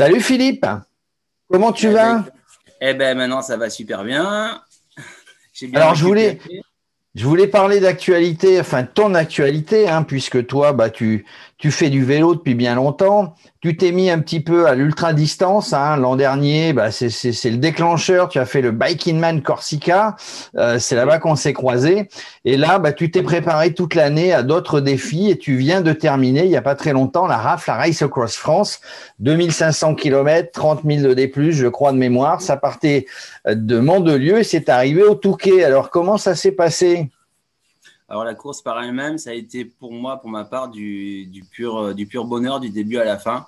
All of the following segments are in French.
Salut Philippe, comment tu vas? Eh ben maintenant ça va super bien. Bien Alors je voulais, récupéré. je voulais parler d'actualité, enfin ton actualité, hein, puisque toi, bah, tu, tu fais du vélo depuis bien longtemps. Tu t'es mis un petit peu à l'ultra distance. Hein. L'an dernier, bah, c'est c'est- c'est le déclencheur. Tu as fait le Biking Man Corsica. Euh, c'est là-bas qu'on s'est croisés. Et là, bah, tu t'es préparé toute l'année à d'autres défis et tu viens de terminer, il n'y a pas très longtemps, la RAF, la Race Across France. 2500 km, 30 000 de D+, je crois, de mémoire. Ça partait de Mandelieu et c'est arrivé au Touquet. Alors, comment ça s'est passé? Alors la course par elle-même, ça a été pour moi, pour ma part, du, euh, pur bonheur du début à la fin.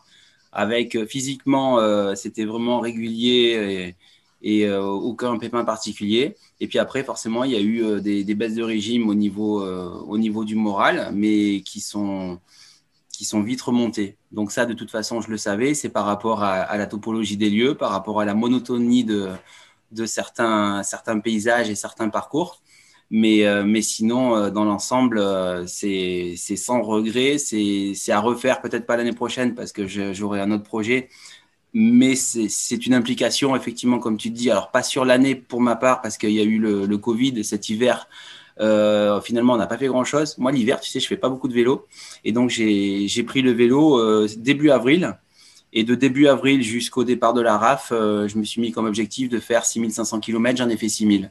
Avec euh, physiquement, euh, c'était vraiment régulier et, aucun pépin particulier. Et puis après, forcément, il y a eu des, baisses de régime au niveau, au niveau du moral, mais qui sont, vite remontées. Donc ça, de toute façon, je le savais. C'est par rapport à, la topologie des lieux, par rapport à la monotonie de, certains paysages et certains parcours. Mais, euh, mais sinon, euh, dans l'ensemble, euh, c'est sans regret. C'est à refaire peut-être pas l'année prochaine parce que j'aurai un autre projet. Mais c'est une implication, effectivement, comme tu dis. Alors, pas sur l'année pour ma part parce qu'il y a eu le, Covid et cet hiver. finalement, on n'a pas fait grand-chose. Moi, l'hiver, tu sais, je fais pas beaucoup de vélo. Et donc, j'ai pris le vélo début avril. Et de début avril jusqu'au départ de la RAF, je me suis mis comme objectif de faire 6500 km. J'en ai fait 6000.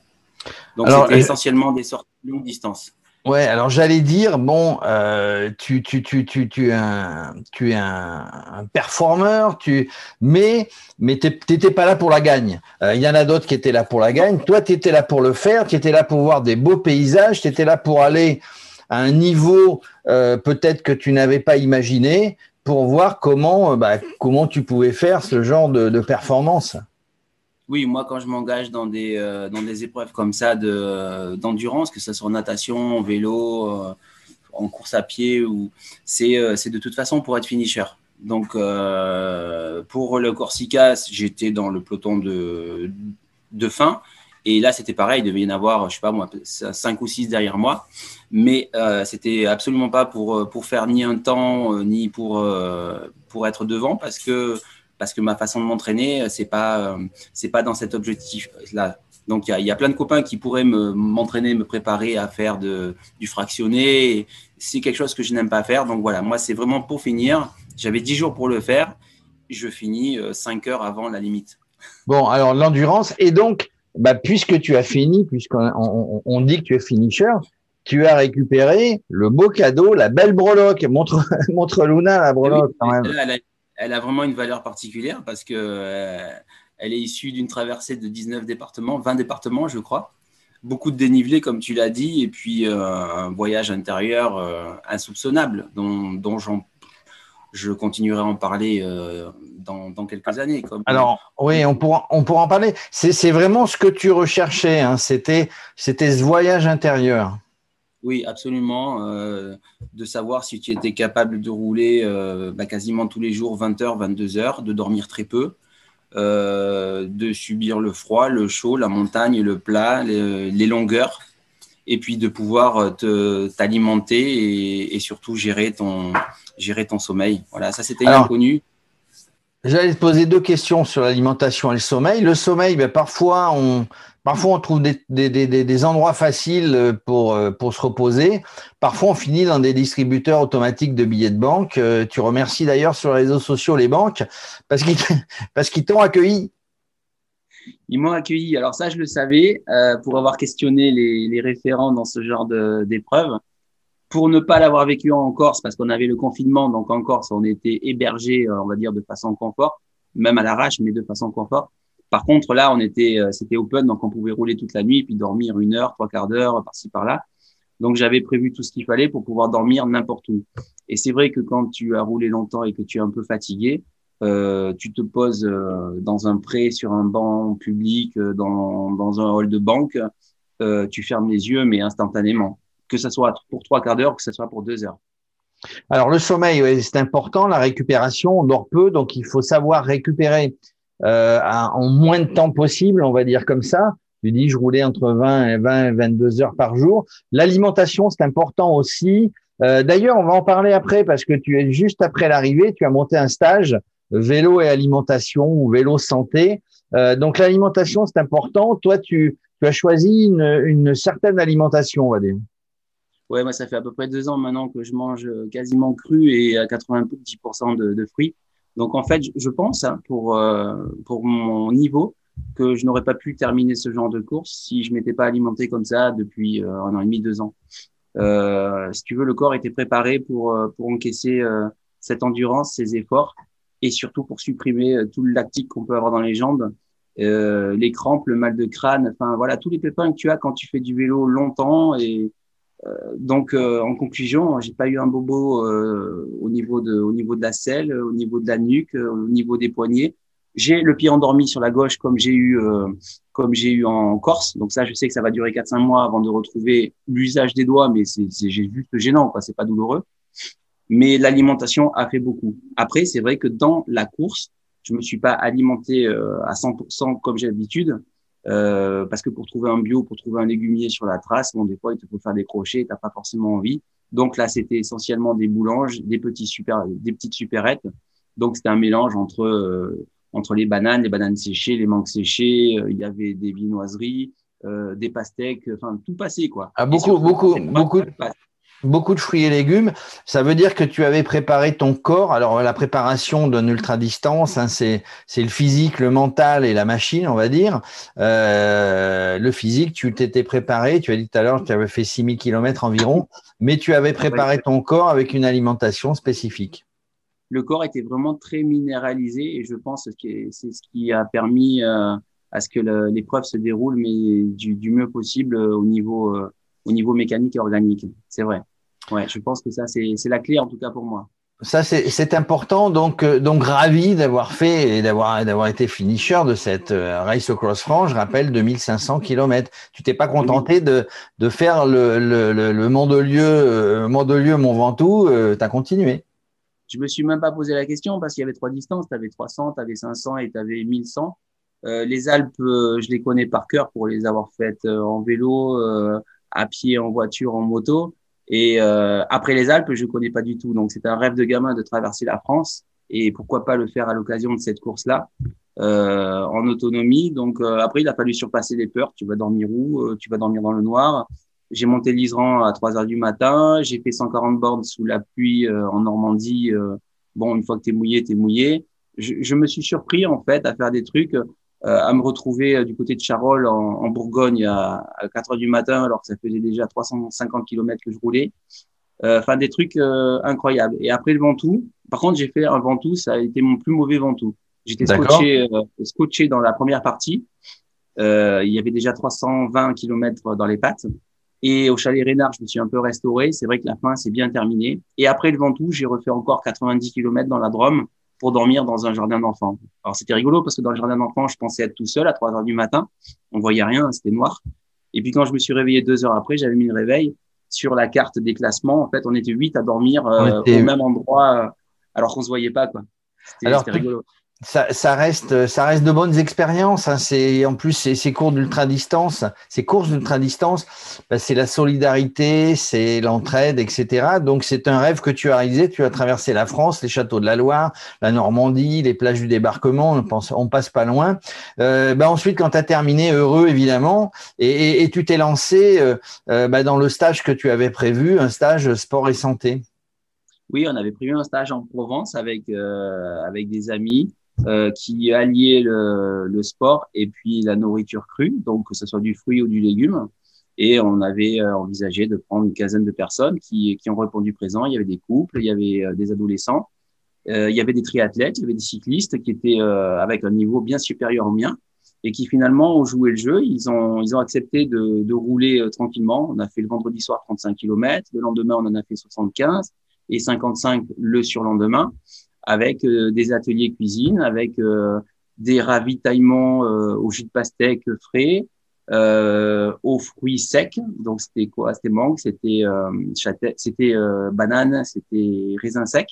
Donc, c'était euh, essentiellement des sorties de longue distance. Ouais, alors j'allais dire, bon, euh, tu, tu, tu, tu, tu es un, tu es un, un performeur, tu, mais, mais t'étais pas là pour la gagne. Euh, Il y en a d'autres qui étaient là pour la gagne. Toi, tu étais là pour le faire, tu étais là pour voir des beaux paysages, tu étais là pour aller à un niveau euh, peut-être que tu n'avais pas imaginé, pour voir comment, bah, comment tu pouvais faire ce genre de, de performance. Oui, moi, quand je m'engage dans des, euh, dans des épreuves comme ça de, d'endurance, que ce soit en natation, en vélo, euh, en course à pied, ou, c'est, euh, c'est de toute façon pour être finisher. Donc, euh, pour le Corsica, j'étais dans le peloton de, de fin. Et là, c'était pareil, il devait y en avoir, je sais pas moi, 5 ou 6 derrière moi. Mais euh, c'était absolument pas pour, euh, pour faire ni un temps, euh, ni pour, euh, pour être devant, parce que, parce que ma façon de m'entraîner, c'est pas, euh, c'est pas dans cet objectif-là. Donc, il y, a- il y a plein de copains qui pourraient me- m'entraîner, me préparer à faire de, du fractionné. C'est quelque chose que je n'aime pas faire. Donc, voilà, moi, c'est vraiment pour finir. J'avais 10 jours pour le faire. Je finis 5 heures avant la limite. Bon, alors l'endurance, et donc, bah, puisque tu as fini, puisqu'on on, on dit que tu es finisher, tu as récupéré le beau cadeau, la belle breloque. Montre, montre Luna la breloque quand même. Elle, elle a vraiment une valeur particulière parce que euh, elle est issue d'une traversée de 19 départements, 20 départements, je crois. Beaucoup de dénivelé, comme tu l'as dit, et puis euh, un voyage intérieur euh, insoupçonnable dont, je continuerai à en parler dans, dans quelques années. Comme, Alors, oui, on pourra, on pourra en parler. C'est vraiment ce que tu recherchais. Hein. C'était ce voyage intérieur. Oui, absolument. euh, de savoir si tu étais capable de rouler euh, bah, quasiment tous les jours 20 heures, 22 heures, de dormir très peu, euh, de subir le froid, le chaud, la montagne, le plat, les, les longueurs, et puis de pouvoir te- t'alimenter et, et surtout gérer ton, gérer ton sommeil. Voilà, ça c'était inconnu. J'allais te poser deux questions sur l'alimentation et le sommeil. Le sommeil, ben, parfois, on, parfois on trouve des, des, des, des endroits faciles pour, euh, pour se reposer. Parfois, on finit dans des distributeurs automatiques de billets de banque. Euh, Tu remercies d'ailleurs sur les réseaux sociaux les banques parce qu'ils parce qu'ils t'ont accueilli. Ils m'ont accueilli. Alors ça, je le savais, euh, pour avoir questionné les, les référents dans ce genre d'épreuve. Pour ne pas l'avoir vécu en Corse, parce qu'on avait le confinement, donc en Corse, on était hébergé, euh, on va dire, de façon confort, même à l'arrache, mais de façon confort. Par contre, là, on était, euh, c'était open, donc on pouvait rouler toute la nuit, puis dormir une heure, trois quarts d'heure, par-ci, par-là. Donc, j'avais prévu tout ce qu'il fallait pour pouvoir dormir n'importe où. Et c'est vrai que quand tu as roulé longtemps et que tu es un peu fatigué, euh, tu te poses euh, dans un pré, sur un banc public, euh, dans, dans un hall de banque, tu fermes les yeux, mais instantanément. Que ce soit pour trois quarts d'heure, que ce soit pour deux heures. Alors, le sommeil, ouais, c'est important. La récupération, on dort peu, donc il faut savoir récupérer euh, en moins de temps possible, on va dire comme ça. Tu dis, je roulais entre 20 et 20 et 22 heures par jour. L'alimentation, c'est important aussi. Euh, D'ailleurs, on va en parler après parce que tu es juste après l'arrivée, tu as monté un stage vélo et alimentation ou vélo santé. donc l'alimentation, c'est important. Toi, tu, tu as choisi une, une certaine alimentation, on va dire. Ouais, moi, ça fait à peu près deux ans maintenant que je mange quasiment cru et à 90% de, fruits. Donc, en fait, je pense, hein, pour, euh, pour mon niveau, que je n'aurais pas pu terminer ce genre de course si je m'étais pas alimenté comme ça depuis euh, un an et demi, deux ans. Euh, si tu veux, le corps était préparé pour, euh, pour encaisser euh, cette endurance, ces efforts, et surtout pour supprimer tout le lactique qu'on peut avoir dans les jambes, les crampes, le mal de crâne, enfin voilà, tous les pépins que tu as quand tu fais du vélo longtemps et euh, donc, euh, en conclusion, j'ai pas eu un bobo euh, au niveau de, au niveau de la selle, au niveau de la nuque, au niveau des poignets. J'ai le pied endormi sur la gauche, comme j'ai eu, comme j'ai eu en Corse. Donc ça, je sais que ça va durer 4-5 mois avant de retrouver l'usage des doigts, mais c'est, juste gênant, quoi. C'est pas douloureux. Mais l'alimentation a fait beaucoup. Après, c'est vrai que dans la course, je me suis pas alimenté à 100% comme j'ai l'habitude. Euh, parce que pour trouver un bio, pour trouver un légumier sur la trace, bon, des fois, il te faut faire des crochets, t'as pas forcément envie. Donc là, c'était essentiellement des boulanges, des petits super, des petites supérettes. Donc c'était un mélange entre euh, entre les bananes, les bananes séchées, les mangues séchées. Euh, il y avait des viennoiseries, euh, des pastèques, enfin tout passé quoi. Ah, beaucoup, beaucoup, beaucoup beaucoup de fruits et légumes. Ça veut dire que tu avais préparé ton corps. Alors la préparation d'une ultra distance, hein, c'est c'est le physique, le mental et la machine, on va dire. Euh, le physique, tu t'étais préparé. Tu as dit tout à l'heure, tu avais fait 6000 km environ, mais tu avais préparé ton corps avec une alimentation spécifique. Le corps était vraiment très minéralisé et je pense que c'est ce qui a permis euh, à ce que l'épreuve se déroule mais du, du mieux possible euh, au niveau au niveau mécanique et organique. C'est vrai. Ouais, je pense que ça, c'est la clé en tout cas pour moi. Ça, c'est important. Donc, euh, donc ravi d'avoir fait et d'avoir d'avoir été finisher de cette euh, Race Across France. Je rappelle 2500 km. Tu t'es pas contenté de, de faire le, le, le, le Mandelieu, euh, Mandelieu Mont Ventoux. Euh, tu as continué. Je me suis même pas posé la question parce qu'il y avait trois distances. Tu avais 300, tu avais 500 et tu avais 1100. Euh, les Alpes, je les connais par cœur pour les avoir faites en vélo, à pied, en voiture, en moto. Et euh, après les Alpes, je connais pas du tout. Donc c'est un rêve de gamin de traverser la France et pourquoi pas le faire à l'occasion de cette course-là euh, en autonomie. Donc euh, après, il a fallu surpasser les peurs. Tu vas dormir où euh, Tu vas dormir dans le noir. J'ai monté l'Isran à 3 heures du matin. J'ai fait 140 bornes sous la pluie en Normandie. bon, une fois que tu es mouillé, tu es mouillé. Je, je, me suis surpris en fait à faire des trucs euh, à me retrouver euh, du côté de Charolles en, en Bourgogne à, à, 4 heures du matin alors que ça faisait déjà 350 km que je roulais. Euh, enfin, des trucs incroyables. Et après le Ventoux, par contre, j'ai fait un Ventoux, ça a été mon plus mauvais Ventoux. J'étais scotché, scotché dans la première partie. il y avait déjà 320 km dans les pattes. Et au chalet Rénard, je me suis un peu restauré. C'est vrai que la fin, c'est bien terminé. Et après le Ventoux, j'ai refait encore 90 km dans la Drôme pour dormir dans un jardin d'enfants. Alors c'était rigolo parce que dans le jardin d'enfants, je pensais être tout seul à 3 heures du matin. On voyait rien, c'était noir. Et puis quand je me suis réveillé deux heures après, j'avais mis le réveil sur la carte des classements. En fait, on était huit à dormir euh, au même endroit euh, alors qu'on se voyait pas. Quoi. C'était rigolo ça, ça, reste, ça reste de bonnes expériences. Hein. C'est en plus ces, cours d'ultra distance, ces courses d'ultra distance, bah, c'est la solidarité, c'est l'entraide, etc. Donc c'est un rêve que tu as réalisé. Tu as traversé la France, les châteaux de la Loire, la Normandie, les plages du débarquement. On pense, passe pas loin. Euh, bah ensuite, quand tu as terminé, heureux évidemment, et, tu t'es lancé euh, euh, bah, dans le stage que tu avais prévu, un stage sport et santé. Oui, on avait prévu un stage en Provence avec euh, avec des amis. Euh, qui alliait le, le, sport et puis la nourriture crue, donc que ce soit du fruit ou du légume. Et on avait euh, envisagé de prendre une quinzaine de personnes qui, qui ont répondu présent. Il y avait des couples, il y avait euh, des adolescents, il y avait des triathlètes, il y avait des cyclistes qui étaient avec un niveau bien supérieur au mien et qui finalement ont joué le jeu. Ils ont, ils ont accepté de, de rouler tranquillement. On a fait le vendredi soir 35 km, le lendemain on en a fait 75 et 55 le surlendemain avec euh, des ateliers cuisine, avec euh, des ravitaillements euh, au jus de pastèque frais, aux fruits secs. Donc c'était quoi? C'était mangue, c'était c'était banane, c'était raisin sec.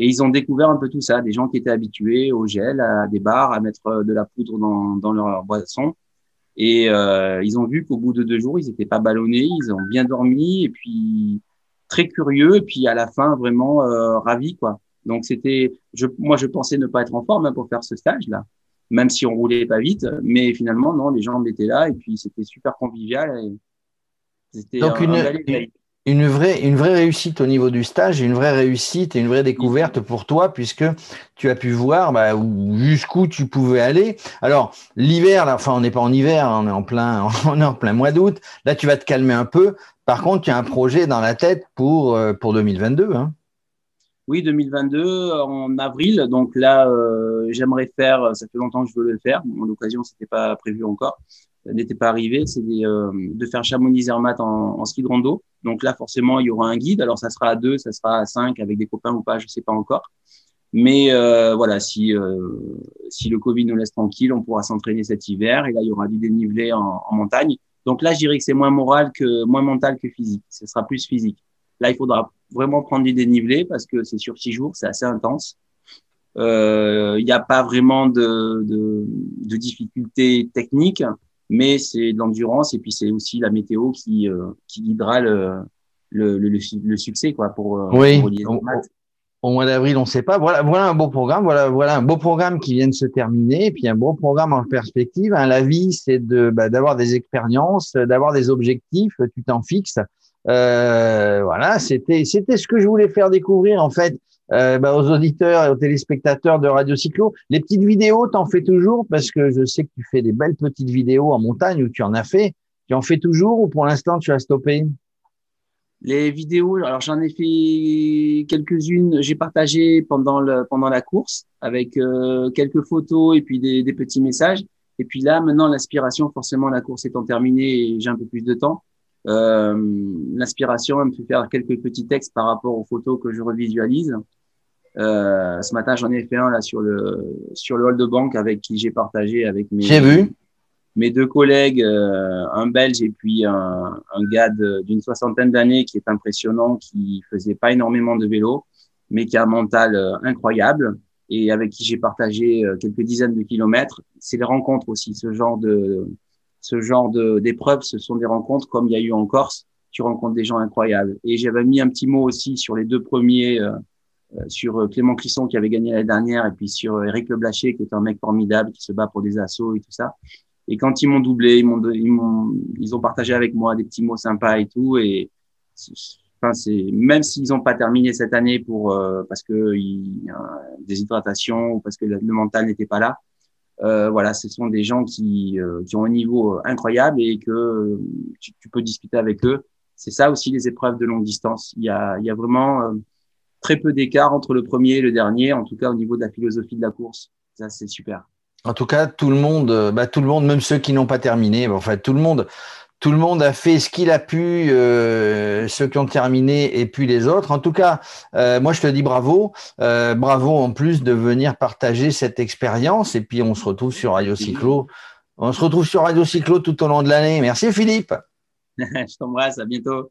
Et ils ont découvert un peu tout ça, des gens qui étaient habitués au gel, à des bars, à mettre de la poudre dans, dans leur boisson. Et euh, ils ont vu qu'au bout de deux jours, ils n'étaient pas ballonnés, ils ont bien dormi et puis très curieux et puis à la fin vraiment euh, ravis quoi. Donc c'était, je, moi je pensais ne pas être en forme hein, pour faire ce stage-là, même si on roulait pas vite, mais finalement non, les gens étaient là et puis c'était super convivial. c'était Donc une, une, vraie, une vraie réussite au niveau du stage, une vraie réussite et une vraie découverte pour toi puisque tu as pu voir bah, jusqu'où tu pouvais aller. Alors l'hiver, enfin on n'est pas en hiver, hein, on est en plein, on est en plein mois d'août. Là tu vas te calmer un peu. Par contre, tu as un projet dans la tête pour, euh, pour 2022. Hein. Oui, 2022 en avril. Donc là, euh, j'aimerais faire. Ça fait longtemps que je veux le faire. Bon, L'occasion, c'était pas prévu encore, n'était pas arrivé. C'est euh, de faire Chamonix-Zermatt en, en, ski de rando. Donc là, forcément, il y aura un guide. Alors ça sera à deux, ça sera à cinq avec des copains ou pas, je sais pas encore. Mais euh, voilà, si euh, si le Covid nous laisse tranquille, on pourra s'entraîner cet hiver. Et là, il y aura du dénivelé en, en montagne. Donc là, je dirais que c'est moins moral que moins mental que physique. Ce sera plus physique. Là, il faudra vraiment prendre du dénivelé parce que c'est sur six jours, c'est assez intense. Euh, il n'y a pas vraiment de, de, de difficultés techniques, mais c'est de l'endurance et puis c'est aussi la météo qui, euh, qui guidera le, le, le, le, succès quoi pour, euh, oui. au, mois d'avril, on ne sait pas. Voilà, voilà un beau programme. Voilà, voilà un beau programme qui vient de se terminer, et puis un beau programme en perspective. Hein, la vie, c'est de bah, d'avoir des expériences, d'avoir des objectifs. Tu t'en fixes. Euh, voilà, c'était c'était ce que je voulais faire découvrir en fait euh, bah, aux auditeurs et aux téléspectateurs de Radio Cyclo. Les petites vidéos, t'en fais toujours parce que je sais que tu fais des belles petites vidéos en montagne ou tu en as fait. Tu en fais toujours ou pour l'instant tu as stoppé? Les vidéos, alors j'en ai fait quelques-unes. J'ai partagé pendant le pendant la course avec euh, quelques photos et puis des, des petits messages. Et puis là, maintenant, l'inspiration, forcément, la course étant terminée j'ai un peu plus de temps, L'inspiration me fait faire quelques petits textes par rapport aux photos que je revisualise. Euh, ce matin, j'en ai fait un là sur le sur le hall de banque avec qui j'ai partagé avec mes vu. mes deux collègues, euh, un Belge et puis un, un gars d'une soixantaine d'années qui est impressionnant, qui faisait pas énormément de vélo, mais qui a un mental euh, incroyable et avec qui j'ai partagé euh, quelques dizaines de kilomètres. C'est les rencontres aussi, ce genre de ce genre d'épreuves, ce sont des rencontres comme il y a eu en Corse. Tu rencontres des gens incroyables. Et j'avais mis un petit mot aussi sur les deux premiers, euh, euh sur euh, Clément Clisson qui avait gagné l'année dernière, et puis sur Eric Leblaché qui est un mec formidable qui se bat pour des assauts et tout ça. Et quand ils m'ont doublé, ils m'ont, ils m'ont, ils ont partagé avec moi des petits mots sympas et tout. Et enfin, c'est même s'ils n'ont pas terminé cette année pour euh, parce que il, des hydratations ou parce que le mental n'était pas là, euh, voilà, ce sont des gens qui, euh, qui ont un niveau euh, incroyable et que tu, peux discuter avec eux. C'est ça aussi les épreuves de longue distance. Il y a, il y a vraiment très peu d'écart entre le premier et le dernier, en tout cas au niveau de la philosophie de la course. Ça, c'est super. En tout cas, tout le monde, bah, tout le monde, même ceux qui n'ont pas terminé, bah, en fait, tout le monde tout le monde a fait ce qu'il a pu, ceux qui ont terminé et puis les autres. En tout cas, euh, moi je te dis bravo, euh, bravo en plus de venir partager cette expérience. Et puis on se retrouve sur Radio Cyclo. On se retrouve sur Radio Cyclo tout au long de l'année. Merci Philippe. je t'embrasse, à bientôt.